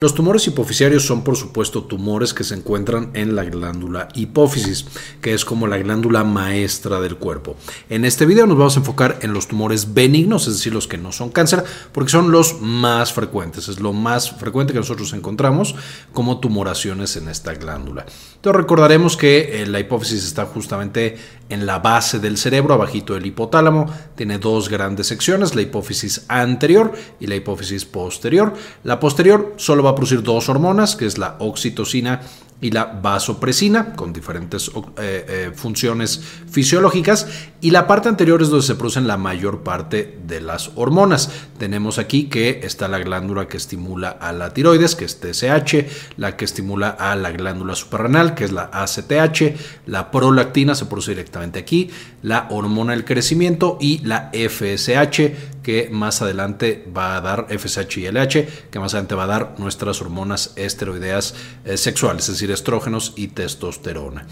Los tumores hipofisiarios son por supuesto tumores que se encuentran en la glándula hipófisis, que es como la glándula maestra del cuerpo. En este video nos vamos a enfocar en los tumores benignos, es decir, los que no son cáncer, porque son los más frecuentes, es lo más frecuente que nosotros encontramos como tumoraciones en esta glándula. Entonces recordaremos que eh, la hipófisis está justamente en la base del cerebro, abajito del hipotálamo, tiene dos grandes secciones, la hipófisis anterior y la hipófisis posterior. La posterior solo va a producir dos hormonas, que es la oxitocina y la vasopresina, con diferentes eh, eh, funciones fisiológicas, y la parte anterior es donde se producen la mayor parte de las hormonas. Tenemos aquí que está la glándula que estimula a la tiroides, que es TSH, la que estimula a la glándula suprarrenal, que es la ACTH, la prolactina se produce directamente aquí, la hormona del crecimiento y la FSH, que más adelante va a dar FSH y LH, que más adelante va a dar nuestras hormonas esteroideas eh, sexuales, es decir, estrógenos y testosterona.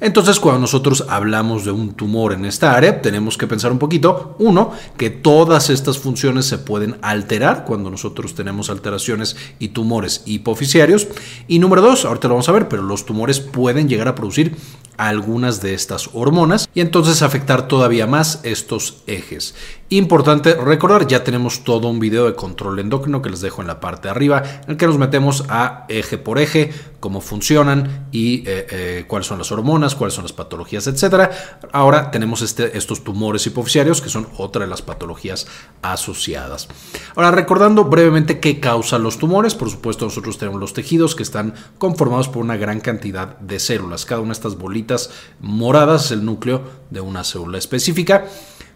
Entonces, cuando nosotros hablamos de un tumor en esta área, tenemos que pensar un poquito, uno, que todas estas funciones se pueden alterar cuando nosotros tenemos alteraciones y tumores hipofisiarios. Y número dos, ahorita lo vamos a ver, pero los tumores pueden llegar a producir algunas de estas hormonas y entonces afectar todavía más estos ejes. Importante recordar, ya tenemos todo un video de control endocrino que les dejo en la parte de arriba, en el que nos metemos a eje por eje, cómo funcionan y eh, eh, cuáles son las hormonas, cuáles son las patologías, etc. Ahora tenemos este, estos tumores hipofisiarios que son otra de las patologías asociadas. Ahora, recordando brevemente qué causa los tumores, por supuesto nosotros tenemos los tejidos que están conformados por una gran cantidad de células. Cada una de estas bolitas moradas es el núcleo de una célula específica.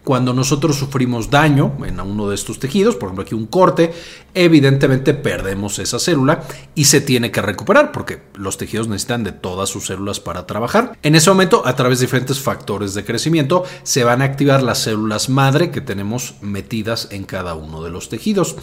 Cuando nosotros sufrimos daño en uno de estos tejidos, por ejemplo aquí un corte, evidentemente perdemos esa célula y se tiene que recuperar porque los tejidos necesitan de todas sus células para trabajar. En ese momento, a través de diferentes factores de crecimiento, se van a activar las células madre que tenemos metidas en cada uno de los tejidos.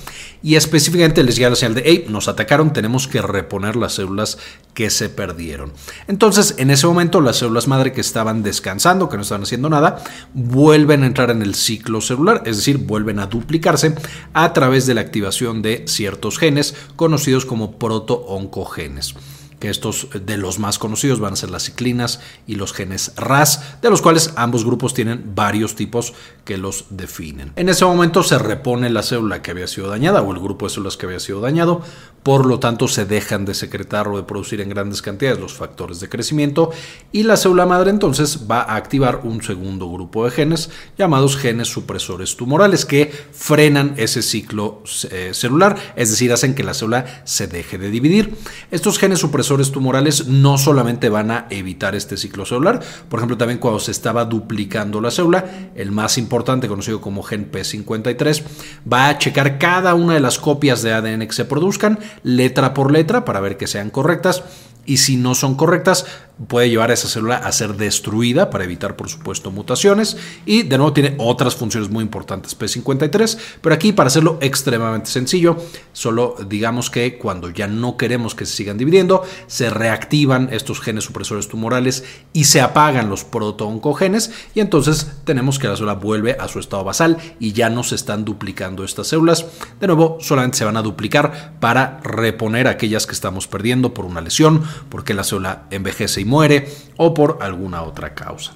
Y específicamente les llega la señal de, hey, nos atacaron, tenemos que reponer las células que se perdieron. Entonces, en ese momento, las células madre que estaban descansando, que no estaban haciendo nada, vuelven a entrar en el ciclo celular, es decir, vuelven a duplicarse a través de la activación de ciertos genes conocidos como protooncogenes que estos de los más conocidos van a ser las ciclinas y los genes RAS, de los cuales ambos grupos tienen varios tipos que los definen. En ese momento se repone la célula que había sido dañada o el grupo de células que había sido dañado, por lo tanto se dejan de secretar o de producir en grandes cantidades los factores de crecimiento y la célula madre entonces va a activar un segundo grupo de genes llamados genes supresores tumorales que frenan ese ciclo eh, celular, es decir, hacen que la célula se deje de dividir. Estos genes supresores tumorales no solamente van a evitar este ciclo celular, por ejemplo, también cuando se estaba duplicando la célula, el más importante, conocido como gen P53, va a checar cada una de las copias de ADN que se produzcan, letra por letra, para ver que sean correctas y si no son correctas, puede llevar a esa célula a ser destruida para evitar, por supuesto, mutaciones. Y de nuevo tiene otras funciones muy importantes, P53. Pero aquí, para hacerlo extremadamente sencillo, solo digamos que cuando ya no queremos que se sigan dividiendo, se reactivan estos genes supresores tumorales y se apagan los protooncogenes. Y entonces tenemos que la célula vuelve a su estado basal y ya no se están duplicando estas células. De nuevo, solamente se van a duplicar para reponer aquellas que estamos perdiendo por una lesión porque la célula envejece y muere o por alguna otra causa.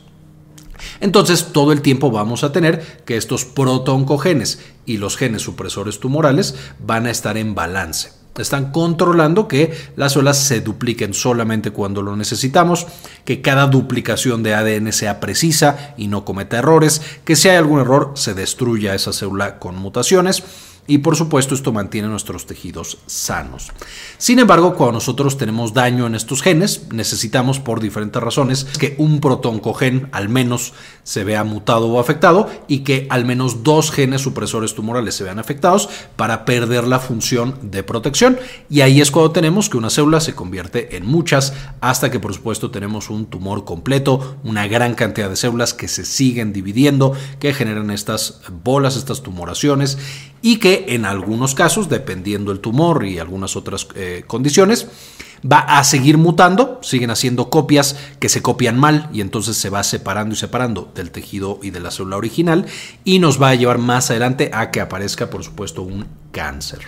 Entonces, todo el tiempo vamos a tener que estos protooncogenes y los genes supresores tumorales van a estar en balance. Están controlando que las células se dupliquen solamente cuando lo necesitamos, que cada duplicación de ADN sea precisa y no cometa errores, que si hay algún error se destruya esa célula con mutaciones y por supuesto esto mantiene nuestros tejidos sanos. Sin embargo, cuando nosotros tenemos daño en estos genes, necesitamos por diferentes razones que un protoncogen al menos se vea mutado o afectado y que al menos dos genes supresores tumorales se vean afectados para perder la función de protección. Y ahí es cuando tenemos que una célula se convierte en muchas hasta que por supuesto tenemos un tumor completo, una gran cantidad de células que se siguen dividiendo, que generan estas bolas, estas tumoraciones y que en algunos casos, dependiendo el tumor y algunas otras eh, condiciones, va a seguir mutando, siguen haciendo copias que se copian mal y entonces se va separando y separando del tejido y de la célula original y nos va a llevar más adelante a que aparezca, por supuesto, un cáncer.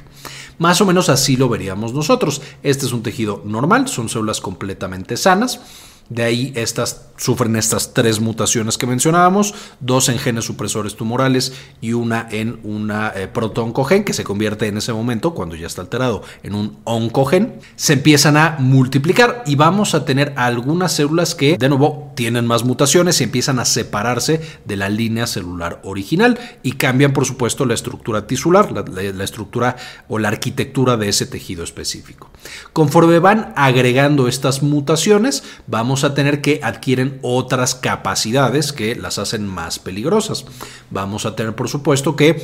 Más o menos así lo veríamos nosotros. Este es un tejido normal, son células completamente sanas. De ahí estas sufren estas tres mutaciones que mencionábamos, dos en genes supresores tumorales y una en una eh, protooncogen que se convierte en ese momento, cuando ya está alterado, en un oncogen. Se empiezan a multiplicar y vamos a tener algunas células que de nuevo tienen más mutaciones y empiezan a separarse de la línea celular original y cambian por supuesto la estructura tisular, la estructura o la arquitectura de ese tejido específico. Conforme van agregando estas mutaciones, vamos a tener que adquieren otras capacidades que las hacen más peligrosas. Vamos a tener, por supuesto, que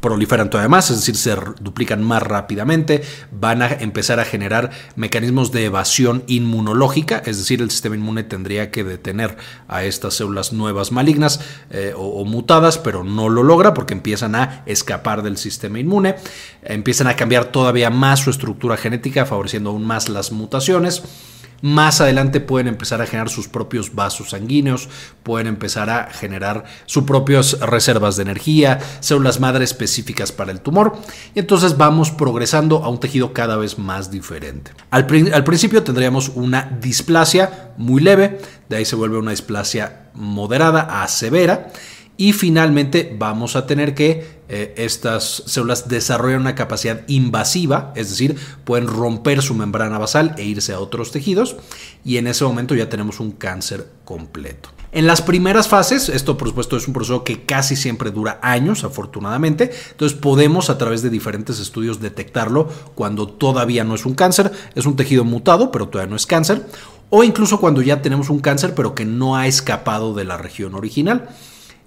proliferan todavía más, es decir, se duplican más rápidamente, van a empezar a generar mecanismos de evasión inmunológica, es decir, el sistema inmune tendría que detener a estas células nuevas malignas eh, o, o, mutadas, pero no lo logra porque empiezan a escapar del sistema inmune, empiezan a cambiar todavía más su estructura genética, favoreciendo aún más las mutaciones. Más adelante pueden empezar a generar sus propios vasos sanguíneos, pueden empezar a generar sus propias reservas de energía, células madre específicas para el tumor, entonces vamos progresando a un tejido cada vez más diferente. Al principio tendríamos una displasia muy leve, de ahí se vuelve una displasia moderada a severa, y finalmente vamos a tener que eh, estas células desarrollan una capacidad invasiva, es decir, pueden romper su membrana basal e irse a otros tejidos y en ese momento ya tenemos un cáncer completo. En las primeras fases, esto por supuesto es un proceso que casi siempre dura años, afortunadamente, entonces podemos a través de diferentes estudios detectarlo cuando todavía no es un cáncer, es un tejido mutado, pero todavía no es cáncer, o incluso cuando ya tenemos un cáncer, pero que no ha escapado de la región original.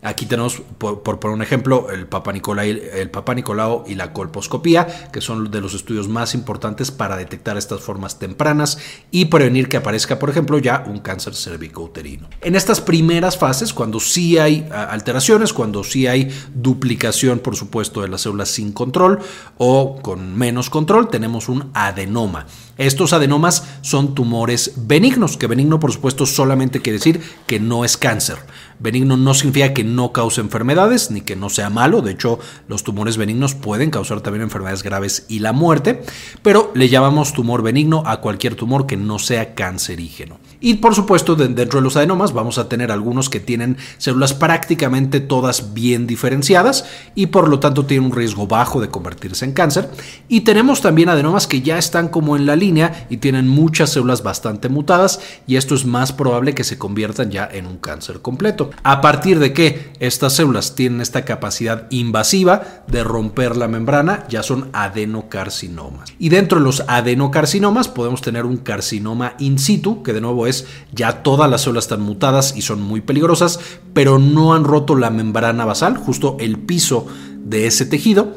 Aquí tenemos, por, poner un ejemplo, el Papa, el Papa Nicolau y la colposcopía, que son de los estudios más importantes para detectar estas formas tempranas y prevenir que aparezca, por ejemplo, ya un cáncer cervicouterino. En estas primeras fases, cuando sí hay alteraciones, cuando sí hay duplicación, por supuesto, de las células sin control o con menos control, tenemos un adenoma. Estos adenomas son tumores benignos, que benigno, por supuesto, solamente quiere decir que no es cáncer. Benigno no significa que no cause enfermedades ni que no sea malo. De hecho, los tumores benignos pueden causar también enfermedades graves y la muerte, pero le llamamos tumor benigno a cualquier tumor que no sea cancerígeno. Y por supuesto, dentro de los adenomas vamos a tener algunos que tienen células prácticamente todas bien diferenciadas y por lo tanto tienen un riesgo bajo de convertirse en cáncer. Y tenemos también adenomas que ya están como en la línea y tienen muchas células bastante mutadas y esto es más probable que se conviertan ya en un cáncer completo. A partir de que estas células tienen esta capacidad invasiva de romper la membrana, ya son adenocarcinomas. Y dentro de los adenocarcinomas podemos tener un carcinoma in situ, que de nuevo es ya todas las células están mutadas y son muy peligrosas, pero no han roto la membrana basal, justo el piso de ese tejido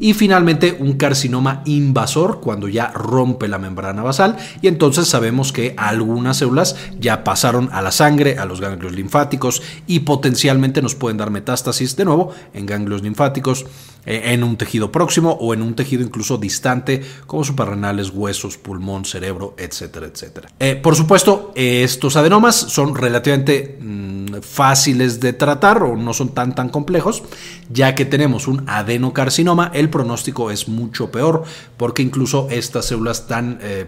y finalmente un carcinoma invasor cuando ya rompe la membrana basal y entonces sabemos que algunas células ya pasaron a la sangre, a los ganglios linfáticos y potencialmente nos pueden dar metástasis de nuevo en ganglios linfáticos, eh, en un tejido próximo o en un tejido incluso distante como suprarrenales, huesos, pulmón, cerebro, etcétera, etcétera. Eh, por supuesto, estos adenomas son relativamente mm, fáciles de tratar o no son tan tan complejos, ya que tenemos un adenocarcinoma, el pronóstico es mucho peor porque incluso estas células tan, eh,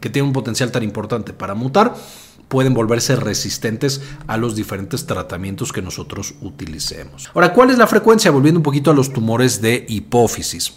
que tienen un potencial tan importante para mutar pueden volverse resistentes a los diferentes tratamientos que nosotros utilicemos. Ahora, ¿cuál es la frecuencia? Volviendo un poquito a los tumores de hipófisis.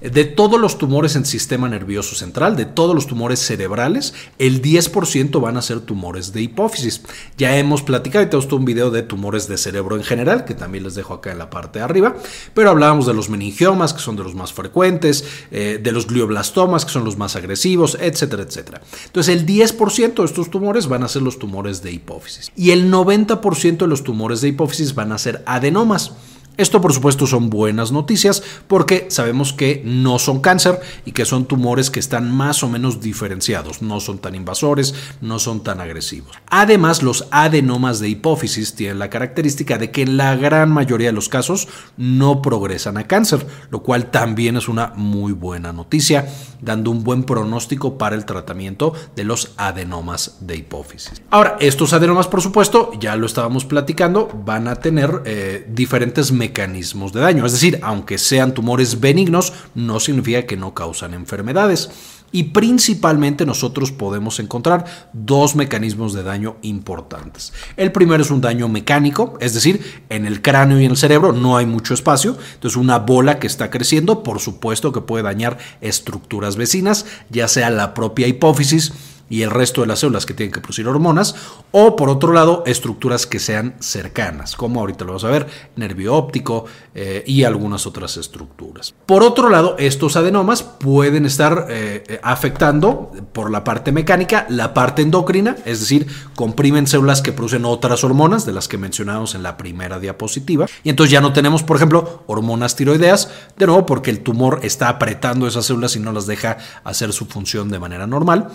De todos los tumores en sistema nervioso central, de todos los tumores cerebrales, el 10% van a ser tumores de hipófisis. Ya hemos platicado y tenemos todo un video de tumores de cerebro en general, que también les dejo acá en la parte de arriba, pero hablábamos de los meningiomas, que son de los más frecuentes, eh, de los glioblastomas, que son los más agresivos, etcétera, etcétera. Entonces, el 10% de estos tumores van a ser los tumores de hipófisis. Y el 90% de los tumores de hipófisis van a ser adenomas. Esto por supuesto son buenas noticias porque sabemos que no son cáncer y que son tumores que están más o menos diferenciados, no son tan invasores, no son tan agresivos. Además, los adenomas de hipófisis tienen la característica de que en la gran mayoría de los casos no progresan a cáncer, lo cual también es una muy buena noticia, dando un buen pronóstico para el tratamiento de los adenomas de hipófisis. Ahora, estos adenomas por supuesto, ya lo estábamos platicando, van a tener eh, diferentes mecanismos de daño. Es decir, aunque sean tumores benignos, no significa que no causan enfermedades. Y principalmente nosotros podemos encontrar dos mecanismos de daño importantes. El primero es un daño mecánico, es decir, en el cráneo y en el cerebro no hay mucho espacio, entonces una bola que está creciendo, por supuesto que puede dañar estructuras vecinas, ya sea la propia hipófisis, y el resto de las células que tienen que producir hormonas, o por otro lado, estructuras que sean cercanas, como ahorita lo vamos a ver, nervio óptico eh, y algunas otras estructuras. Por otro lado, estos adenomas pueden estar eh, afectando por la parte mecánica la parte endocrina, es decir, comprimen células que producen otras hormonas, de las que mencionamos en la primera diapositiva, y entonces ya no tenemos, por ejemplo, hormonas tiroideas, de nuevo porque el tumor está apretando esas células y no las deja hacer su función de manera normal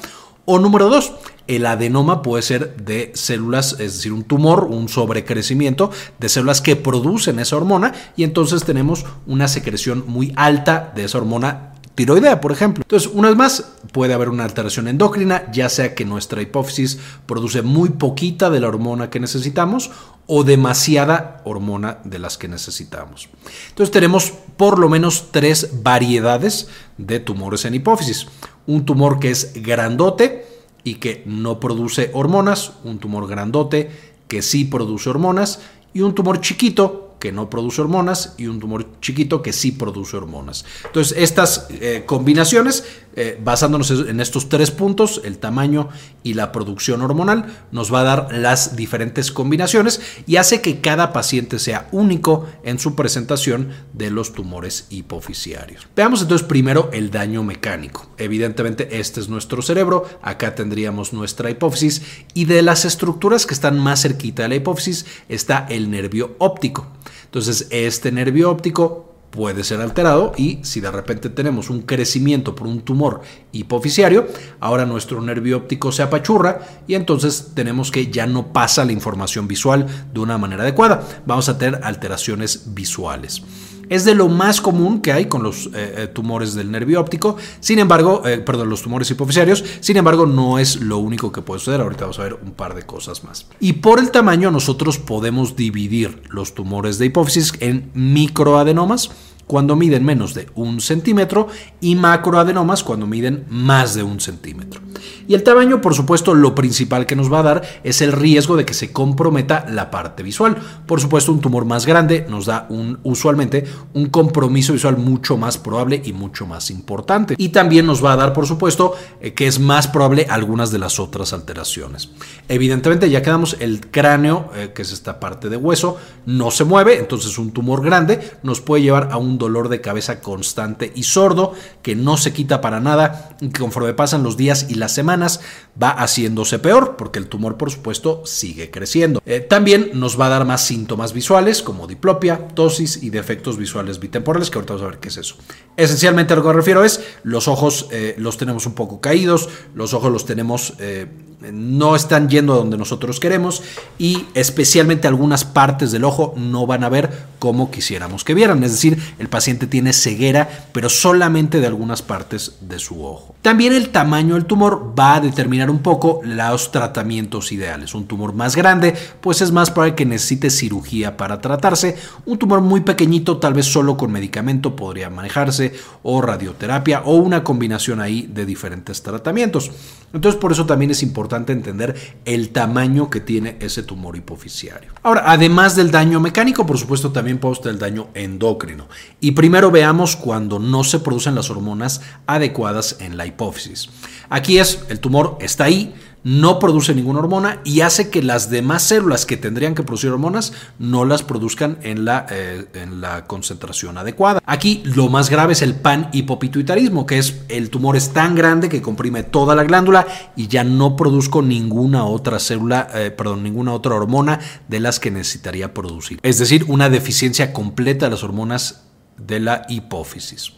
o número dos, el adenoma puede ser de células, es decir, un tumor, un sobrecrecimiento de células que producen esa hormona y entonces tenemos una secreción muy alta de esa hormona tiroidea, por ejemplo. Entonces, una vez más, puede haber una alteración endocrina, ya sea que nuestra hipófisis produce muy poquita de la hormona que necesitamos o demasiada hormona de las que necesitamos. Entonces, tenemos por lo menos tres variedades de tumores en hipófisis un tumor que es grandote y que no produce hormonas, un tumor grandote que sí produce hormonas y un tumor chiquito que no produce hormonas y un tumor chiquito que sí produce hormonas. Entonces, estas eh, combinaciones, eh, basándonos en estos tres puntos, el tamaño y la producción hormonal, nos va a dar las diferentes combinaciones y hace que cada paciente sea único en su presentación de los tumores hipofisiarios. Veamos entonces primero el daño mecánico. Evidentemente, este es nuestro cerebro, acá tendríamos nuestra hipófisis y de las estructuras que están más cerquita de la hipófisis está el nervio óptico. Entonces, este nervio óptico puede ser alterado y si de repente tenemos un crecimiento por un tumor hipofisiario, ahora nuestro nervio óptico se apachurra y entonces tenemos que ya no pasa la información visual de una manera adecuada. Vamos a tener alteraciones visuales. Es de lo más común que hay con los eh, eh, tumores del nervio óptico, sin embargo, eh, perdón, los tumores hipofisiarios, sin embargo, no es lo único que puede suceder. Ahorita vamos a ver un par de cosas más. Y por el tamaño, nosotros podemos dividir los tumores de hipófisis en microadenomas cuando miden menos de un centímetro y macroadenomas cuando miden más de un centímetro. Y el tamaño, por supuesto, lo principal que nos va a dar es el riesgo de que se comprometa la parte visual. Por supuesto, un tumor más grande nos da usualmente un compromiso visual mucho más probable y mucho más importante. Y también nos va a dar, por supuesto, eh, que es más probable algunas de las otras alteraciones. Evidentemente, ya quedamos el cráneo, eh, que es esta parte de hueso, no se mueve, entonces un tumor grande nos puede llevar a un dolor de cabeza constante y sordo que no se quita para nada y conforme pasan los días y las semanas va haciéndose peor porque el tumor por supuesto sigue creciendo. Eh, también nos va a dar más síntomas visuales como diplopia, tosis y defectos visuales bitemporales que ahorita vamos a ver qué es eso. Esencialmente a lo que me refiero es los ojos eh, los tenemos un poco caídos, los ojos los tenemos... Eh, no están yendo a donde nosotros queremos y especialmente algunas partes del ojo no van a ver como quisiéramos que vieran. Es decir, paciente tiene ceguera, pero solamente de algunas partes de su ojo. También el tamaño del tumor va a determinar un poco los tratamientos ideales. Un tumor más grande, pues es más probable que necesite cirugía para tratarse. Un tumor muy pequeñito, tal vez solo con medicamento podría manejarse, o radioterapia, o una combinación ahí de diferentes tratamientos. Entonces, por eso también es importante entender el tamaño que tiene ese tumor hipofisiario. Ahora, además del daño mecánico, por supuesto, también podemos tener el daño endocrino. Y primero veamos cuando no se producen las hormonas adecuadas en la hipófisis. Aquí es, el tumor está ahí, no produce ninguna hormona y hace que las demás células que tendrían que producir hormonas no las produzcan en la, eh, en la concentración adecuada. Aquí lo más grave es el panhipopituitarismo, que es el tumor es tan grande que comprime toda la glándula y ya no produzco ninguna otra célula, eh, perdón, ninguna otra hormona de las que necesitaría producir. Es decir, una deficiencia completa de las hormonas de la hipófisis.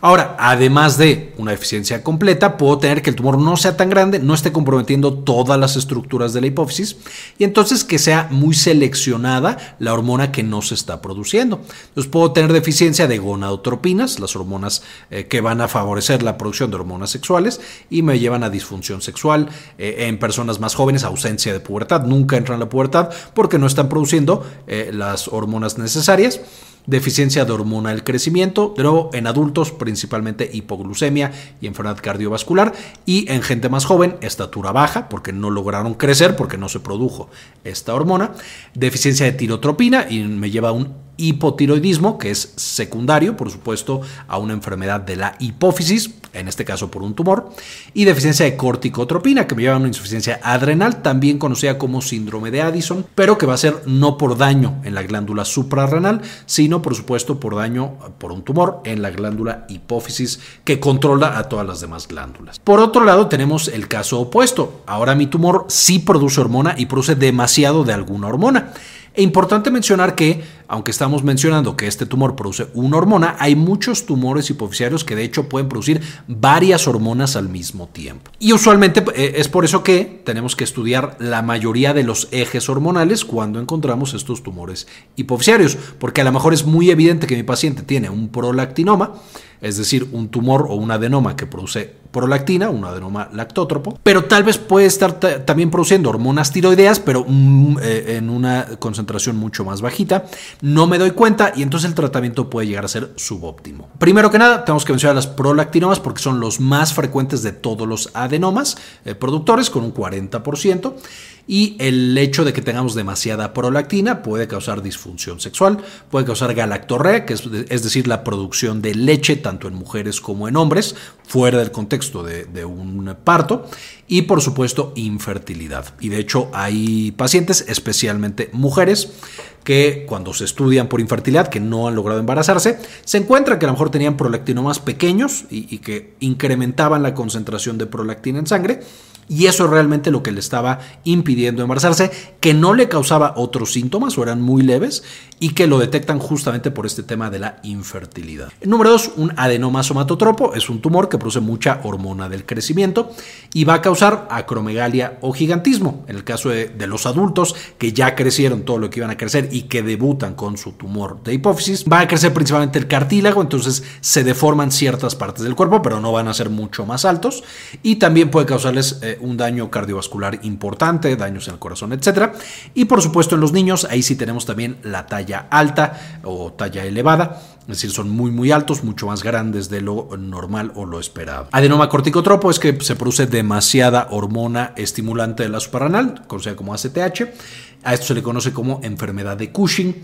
Ahora, además de una deficiencia completa, puedo tener que el tumor no sea tan grande, no esté comprometiendo todas las estructuras de la hipófisis y entonces que sea muy seleccionada la hormona que no se está produciendo. Puedo tener deficiencia de gonadotropinas, las hormonas eh, que van a favorecer la producción de hormonas sexuales y me llevan a disfunción sexual eh, en personas más jóvenes, ausencia de pubertad, nunca entran a la pubertad porque no están produciendo eh, las hormonas necesarias deficiencia de hormona. Del crecimiento, de nuevo en adultos principalmente hipoglucemia y enfermedad cardiovascular y en gente más joven estatura baja porque no lograron crecer porque no se produjo esta hormona, deficiencia de tirotropina y me lleva a un hipotiroidismo, que es secundario, por supuesto, a una enfermedad de la hipófisis, en este caso por un tumor, y deficiencia de corticotropina, que me lleva a una insuficiencia adrenal, también conocida como síndrome de Addison, pero que va a ser no por daño en la glándula suprarrenal, sino por supuesto por daño por un tumor en la glándula hipófisis que controla a todas las demás glándulas. Por otro lado, tenemos el caso opuesto. Ahora mi tumor sí produce hormona y produce demasiado de alguna hormona. E importante mencionar que, aunque estamos mencionando que este tumor produce una hormona, hay muchos tumores hipofisiarios que de hecho pueden producir varias hormonas al mismo tiempo. Y usualmente eh, es por eso que tenemos que estudiar la mayoría de los ejes hormonales cuando encontramos estos tumores hipofisiarios, porque a lo mejor es muy evidente que mi paciente tiene un prolactinoma, es decir, un tumor o un adenoma que produce prolactina, un adenoma lactótropo, pero tal vez puede estar también produciendo hormonas tiroideas, pero mm, eh, en una concentración mucho más bajita. No me doy cuenta y entonces el tratamiento puede llegar a ser subóptimo. Primero que nada, tenemos que mencionar las prolactinomas porque son los más frecuentes de todos los adenomas eh, productores, con un 40% y el hecho de que tengamos demasiada prolactina puede causar disfunción sexual, puede causar galactorrea, que es, decir, la producción de leche tanto en mujeres como en hombres, fuera del contexto de, de un parto, y por supuesto infertilidad. Y de hecho hay pacientes, especialmente mujeres, que cuando se estudian por infertilidad, que no han logrado embarazarse, se encuentra que a lo mejor tenían prolactinomas pequeños y, que incrementaban la concentración de prolactina en sangre y eso es realmente lo que le estaba impidiendo embarazarse, que no le causaba otros síntomas o eran muy leves y que lo detectan justamente por este tema de la infertilidad. Número dos, un adenoma somatotropo es un tumor que produce mucha hormona del crecimiento y va a causar acromegalia o gigantismo. En el caso de los adultos que ya crecieron todo lo que iban a crecer y que debutan con su tumor de hipófisis, va a crecer principalmente el cartílago, entonces se deforman ciertas partes del cuerpo, pero no van a ser mucho más altos y también puede causarles eh, un daño cardiovascular importante, daños en el corazón, etc. Y por supuesto en los niños, ahí sí tenemos también la talla alta o talla elevada, es decir, son muy muy altos, mucho más grandes de lo normal o lo esperado. Adenoma corticotropo es que se produce demasiada hormona estimulante de la suprarrenal, conocida como ACTH. A esto se le conoce como enfermedad de Cushing.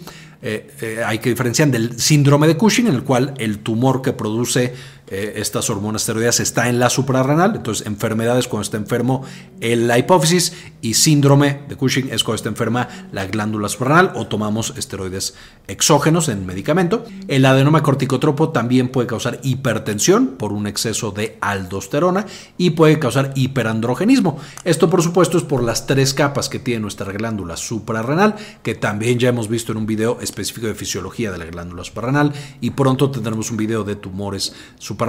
Eh, eh, hay que diferenciar del síndrome de Cushing, en el cual el tumor que produce eh, estas hormonas esteroideas está en la suprarrenal, entonces enfermedades cuando está enfermo la hipófisis y síndrome de Cushing es cuando está enferma la glándula suprarrenal o tomamos esteroides exógenos en medicamento. El adenoma corticotropo también puede causar hipertensión por un exceso de aldosterona y puede causar hiperandrogenismo. Esto por supuesto es por las tres capas que tiene nuestra glándula suprarrenal, que también ya hemos visto en un video específico de fisiología de la glándula suprarrenal y pronto tendremos un video de tumores suprarrenales,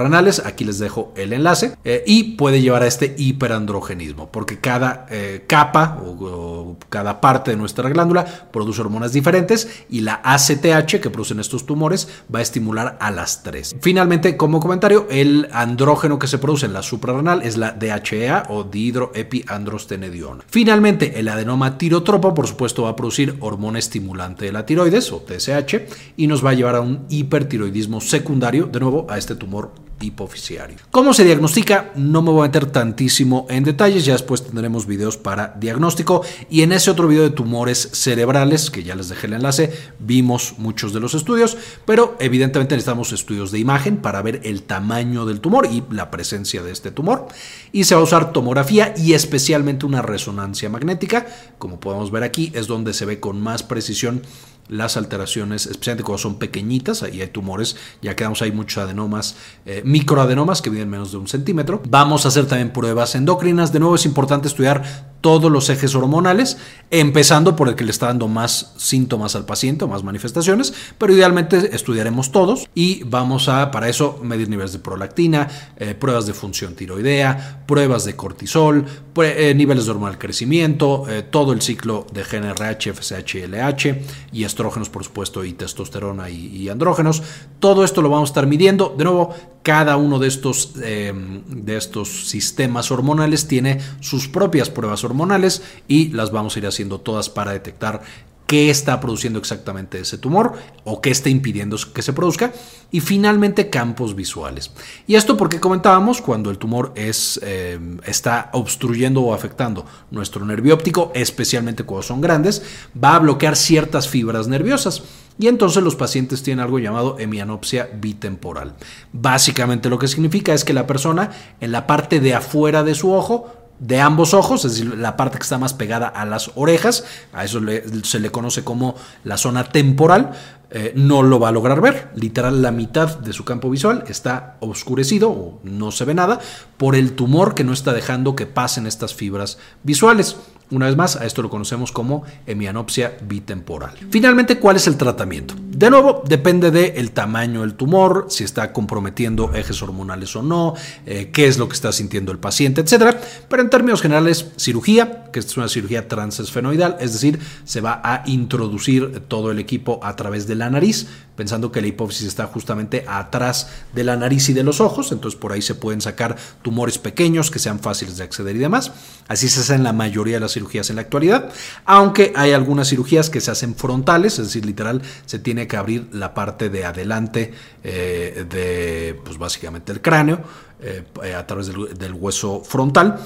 aquí les dejo el enlace, eh, y puede llevar a este hiperandrogenismo, porque cada eh, capa o, cada parte de nuestra glándula produce hormonas diferentes y la ACTH que producen estos tumores va a estimular a las tres. Finalmente, como comentario, el andrógeno que se produce en la suprarrenal es la DHEA o dihidroepiandrostenediona. Finalmente, el adenoma tirotropo, por supuesto, va a producir hormona estimulante de la tiroides o TSH y nos va a llevar a un hipertiroidismo secundario, de nuevo a este tumor hipofisiario. ¿Cómo se diagnostica? No me voy a meter tantísimo en detalles, ya después tendremos videos para diagnóstico y en ese otro video de tumores cerebrales, que ya les dejé el enlace, vimos muchos de los estudios, pero evidentemente necesitamos estudios de imagen para ver el tamaño del tumor y la presencia de este tumor y se va a usar tomografía y especialmente una resonancia magnética, como podemos ver aquí, es donde se ve con más precisión las alteraciones, especialmente cuando son pequeñitas, y hay tumores, ya quedamos ahí muchos adenomas, eh, microadenomas que miden menos de un centímetro. Vamos a hacer también pruebas endocrinas. De nuevo es importante estudiar todos los ejes hormonales, empezando por el que le está dando más síntomas al paciente o más manifestaciones, pero idealmente estudiaremos todos y vamos a, para eso, medir niveles de prolactina, eh, pruebas de función tiroidea, pruebas de cortisol, eh, niveles de hormonal crecimiento, eh, todo el ciclo de GNRH, FSH y LH, y estrógenos, por supuesto, y testosterona y, andrógenos. Todo esto lo vamos a estar midiendo. De nuevo, cada uno de estos, de estos sistemas hormonales tiene sus propias pruebas hormonales y las vamos a ir haciendo todas para detectar qué está produciendo exactamente ese tumor o qué está impidiendo que se produzca y finalmente campos visuales. Y esto porque comentábamos cuando el tumor es, eh, está obstruyendo o afectando nuestro nervio óptico, especialmente cuando son grandes, va a bloquear ciertas fibras nerviosas. Y entonces los pacientes tienen algo llamado hemianopsia bitemporal. Básicamente lo que significa es que la persona en la parte de afuera de su ojo de ambos ojos, es decir, la parte que está más pegada a las orejas, a eso se le conoce como la zona temporal, eh, no lo va a lograr ver. Literal, la mitad de su campo visual está oscurecido o no se ve nada por el tumor que no está dejando que pasen estas fibras visuales. Una vez más, a esto lo conocemos como hemianopsia bitemporal. Finalmente, ¿cuál es el tratamiento? De nuevo, depende del tamaño del tumor, si está comprometiendo ejes hormonales o no, eh, qué es lo que está sintiendo el paciente, etc. Pero en términos generales, cirugía, que es una cirugía transesfenoidal, es decir, se va a introducir todo el equipo a través de la nariz, pensando que la hipófisis está justamente atrás de la nariz y de los ojos, entonces por ahí se pueden sacar tumores pequeños que sean fáciles de acceder y demás. Así se hace en la mayoría de las cirugías en la actualidad, aunque hay algunas cirugías que se hacen frontales, es decir, literal, se tiene que abrir la parte de adelante eh, de, pues básicamente el cráneo eh, a través del hueso frontal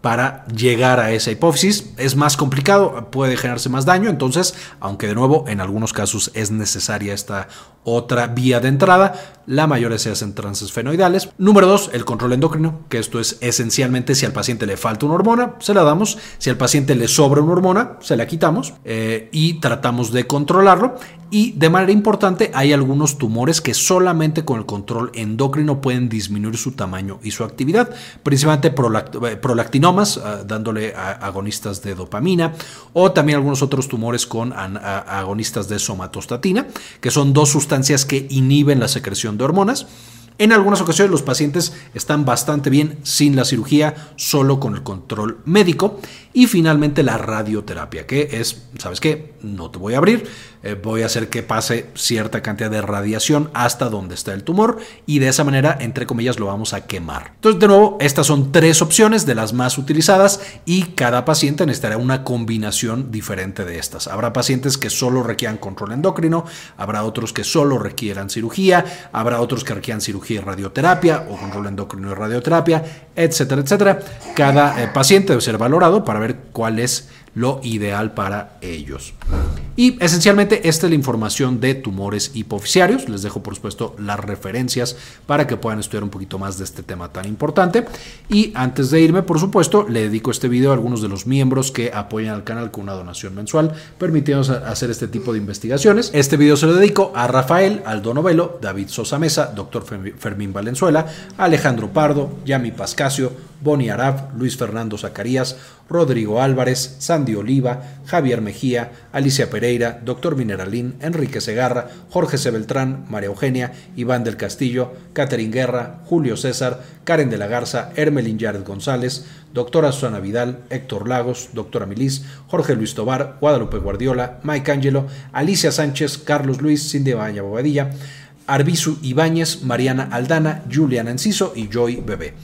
para llegar a esa hipófisis. Es más complicado, puede generarse más daño, entonces, aunque de nuevo en algunos casos es necesaria esta otra vía de entrada, la mayoría se hacen transesfenoidales. Número dos, el control endocrino, que esto es esencialmente si al paciente le falta una hormona, se la damos, si al paciente le sobra una hormona, se la quitamos eh, y tratamos de controlarlo. Y de manera importante, hay algunos tumores que solamente con el control endocrino pueden disminuir su tamaño y su actividad, principalmente eh, prolactinomas, ah, dándole agonistas de dopamina, o también algunos otros tumores con agonistas de somatostatina, que son dos sustancias que inhiben la secreción de hormonas. En algunas ocasiones los pacientes están bastante bien sin la cirugía, solo con el control médico. Y finalmente la radioterapia, que es, ¿sabes qué? No te voy a abrir, eh, voy a hacer que pase cierta cantidad de radiación hasta donde está el tumor y de esa manera, entre comillas, lo vamos a quemar. Entonces, de nuevo, estas son tres opciones de las más utilizadas y cada paciente necesitará una combinación diferente de estas. Habrá pacientes que solo requieran control endocrino, habrá otros que solo requieran cirugía, habrá otros que requieran cirugía y radioterapia o control endocrino y radioterapia, etcétera, etcétera. Cada eh, paciente debe ser valorado para ver cuál es lo ideal para ellos. Y esencialmente esta es la información de tumores hipofisiarios. Les dejo por supuesto las referencias para que puedan estudiar un poquito más de este tema tan importante. Y antes de irme, por supuesto, le dedico este video a algunos de los miembros que apoyan al canal con una donación mensual, permitiéndonos hacer este tipo de investigaciones. Este video se lo dedico a Rafael, Aldo Novelo, David Sosa Mesa, Dr. Fermín Valenzuela, Alejandro Pardo, Yami Pascasio, Boni Arab, Luis Fernando Zacarías, Rodrigo Álvarez, Sandy Oliva, Javier Mejía, Alicia Pereira, Doctor Mineralín, Enrique Segarra, Jorge C. María Eugenia, Iván del Castillo, Catherine Guerra, Julio César, Karen de la Garza, Hermelín Yared González, Doctora Susana Vidal, Héctor Lagos, Doctora Milis, Jorge Luis Tobar, Guadalupe Guardiola, Mike Angelo, Alicia Sánchez, Carlos Luis, Cindy Baña Bobadilla, Arbizu Ibáñez, Mariana Aldana, Juliana Enciso y Joy Bebé.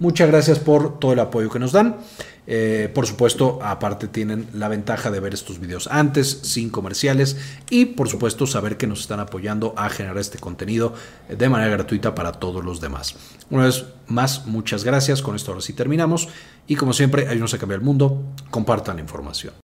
Muchas gracias por todo el apoyo que nos dan. Eh, por supuesto, aparte tienen la ventaja de ver estos videos antes, sin comerciales y por supuesto saber que nos están apoyando a generar este contenido de manera gratuita para todos los demás. Una vez más, muchas gracias. Con esto ahora sí terminamos y como siempre, ayúdenos a cambiar el mundo. Compartan la información.